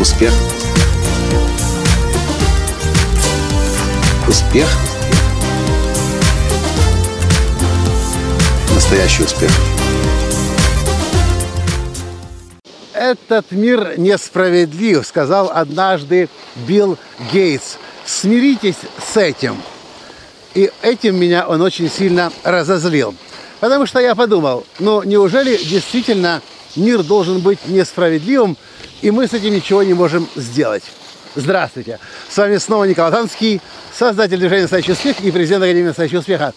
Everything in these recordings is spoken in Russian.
Успех. Успех. Настоящий успех. Этот мир несправедлив, сказал однажды Билл Гейтс. Смиритесь с этим. И этим меня он очень сильно разозлил. Потому что я подумал, ну неужели действительно мир должен быть несправедливым, и мы с этим ничего не можем сделать? Здравствуйте! С вами снова Николай Танский, создатель движения «Настоящий успех» и президент Академии «Настоящего успеха».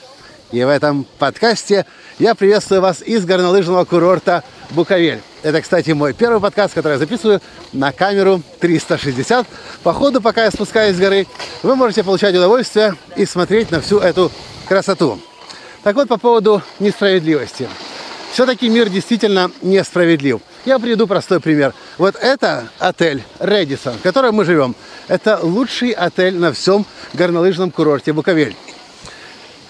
И в этом подкасте я приветствую вас из горнолыжного курорта Буковель. Это, кстати, мой первый подкаст, который я записываю на камеру 360. По ходу, пока я спускаюсь с горы, вы можете получать удовольствие и смотреть на всю эту красоту. Так вот, по поводу несправедливости. Все-таки мир действительно несправедлив. Я приведу простой пример. Вот это отель Редисон, в котором мы живем. Это лучший отель на всем горнолыжном курорте Буковель.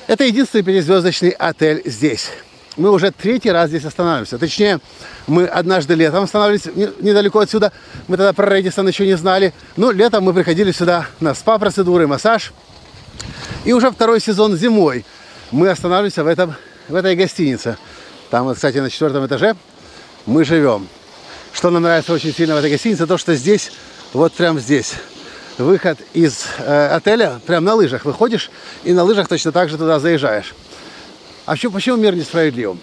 Это единственный пятизвездочный отель здесь. Мы уже третий раз здесь останавливаемся. Точнее, мы однажды летом останавливались недалеко отсюда. Мы тогда про Редисон еще не знали. Но летом мы приходили сюда на спа-процедуры, массаж. И уже второй сезон зимой мы останавливаемся в, этом, в этой гостинице. Там, кстати, на четвертом этаже мы живем. Что нам нравится очень сильно в этой гостинице, то, что здесь, вот прям здесь, выход из э, отеля, прям на лыжах выходишь, и на лыжах точно так же туда заезжаешь. А почему, почему мир несправедлив?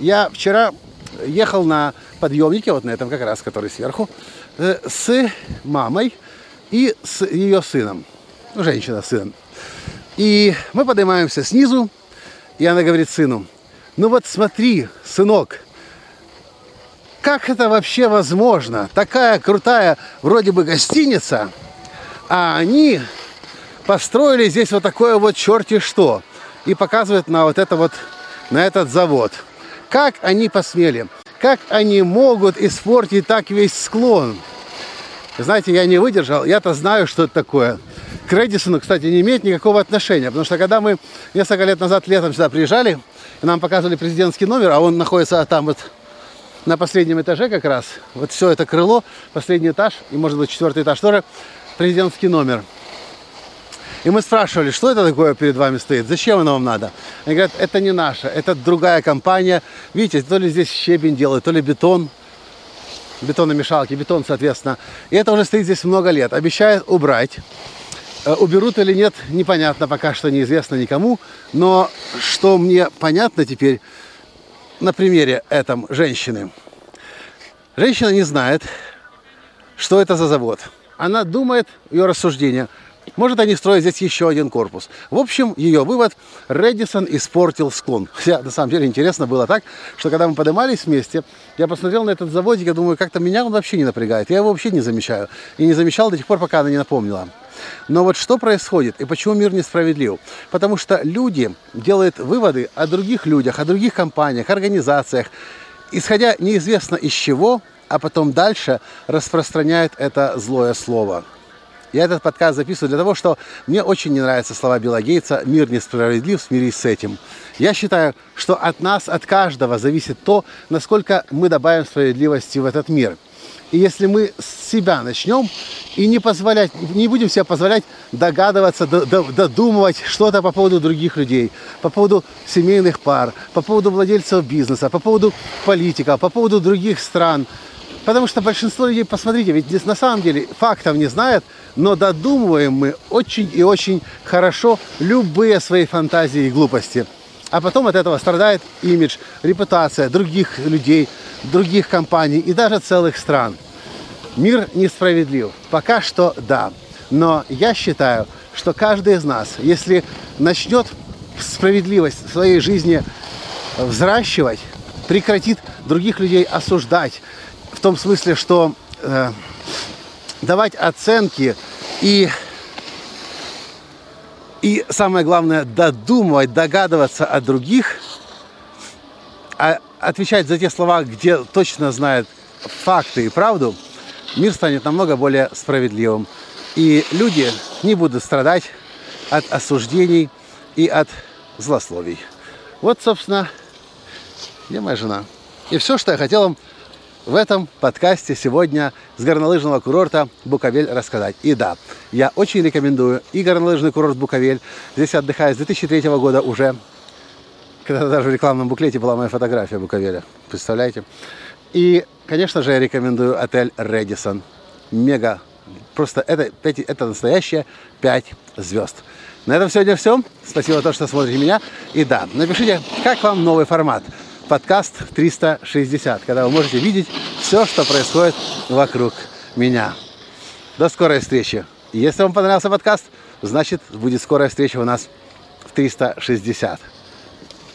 Я вчера ехал на подъемнике, вот на этом как раз, который сверху, э, с мамой и с ее сыном. Ну, женщина с сыном. И мы поднимаемся снизу, и она говорит сыну, ну вот смотри, сынок, как это вообще возможно? Такая крутая вроде бы гостиница, а они построили здесь вот такое вот черти что. И показывают на вот это вот, на этот завод. Как они посмели? Как они могут испортить так весь склон? Знаете, я не выдержал, я-то знаю, что это такое к Редисону, кстати, не имеет никакого отношения. Потому что когда мы несколько лет назад летом сюда приезжали, и нам показывали президентский номер, а он находится там вот на последнем этаже как раз, вот все это крыло, последний этаж, и может быть четвертый этаж тоже, президентский номер. И мы спрашивали, что это такое перед вами стоит, зачем оно вам надо? Они говорят, это не наше, это другая компания. Видите, то ли здесь щебень делают, то ли бетон, бетономешалки, бетон, соответственно. И это уже стоит здесь много лет. Обещают убрать. Э, уберут или нет, непонятно, пока что неизвестно никому. Но что мне понятно теперь на примере этом женщины. Женщина не знает, что это за завод. Она думает, ее рассуждение – может, они строят здесь еще один корпус. В общем, ее вывод – Редисон испортил склон. Хотя, на самом деле, интересно было так, что когда мы поднимались вместе, я посмотрел на этот заводик, я думаю, как-то меня он вообще не напрягает. Я его вообще не замечаю. И не замечал до тех пор, пока она не напомнила. Но вот что происходит и почему мир несправедлив? Потому что люди делают выводы о других людях, о других компаниях, организациях, исходя неизвестно из чего, а потом дальше распространяют это злое слово. Я этот подкаст записываю для того, что мне очень не нравятся слова Билла Гейтса «Мир несправедлив, смирись с этим». Я считаю, что от нас, от каждого зависит то, насколько мы добавим справедливости в этот мир. И если мы с себя начнем и не позволять, не будем себе позволять догадываться, додумывать что-то по поводу других людей, по поводу семейных пар, по поводу владельцев бизнеса, по поводу политиков, по поводу других стран – Потому что большинство людей, посмотрите, ведь здесь на самом деле фактов не знают, но додумываем мы очень и очень хорошо любые свои фантазии и глупости. А потом от этого страдает имидж, репутация других людей, других компаний и даже целых стран. Мир несправедлив. Пока что да. Но я считаю, что каждый из нас, если начнет справедливость в своей жизни взращивать, прекратит других людей осуждать, в том смысле, что э, давать оценки и и самое главное додумывать, догадываться о других, а отвечать за те слова, где точно знает факты и правду, мир станет намного более справедливым. И люди не будут страдать от осуждений и от злословий. Вот, собственно, где моя жена. И все, что я хотел вам в этом подкасте сегодня с горнолыжного курорта Буковель рассказать. И да, я очень рекомендую и горнолыжный курорт Буковель. Здесь отдыхаю с 2003 года уже. Когда даже в рекламном буклете была моя фотография Буковеля. Представляете? И, конечно же, я рекомендую отель Редисон. Мега. Просто это, это настоящее 5 звезд. На этом сегодня все. Спасибо за то, что смотрите меня. И да, напишите, как вам новый формат. Подкаст 360, когда вы можете видеть все, что происходит вокруг меня. До скорой встречи. Если вам понравился подкаст, значит будет скорая встреча у нас в 360.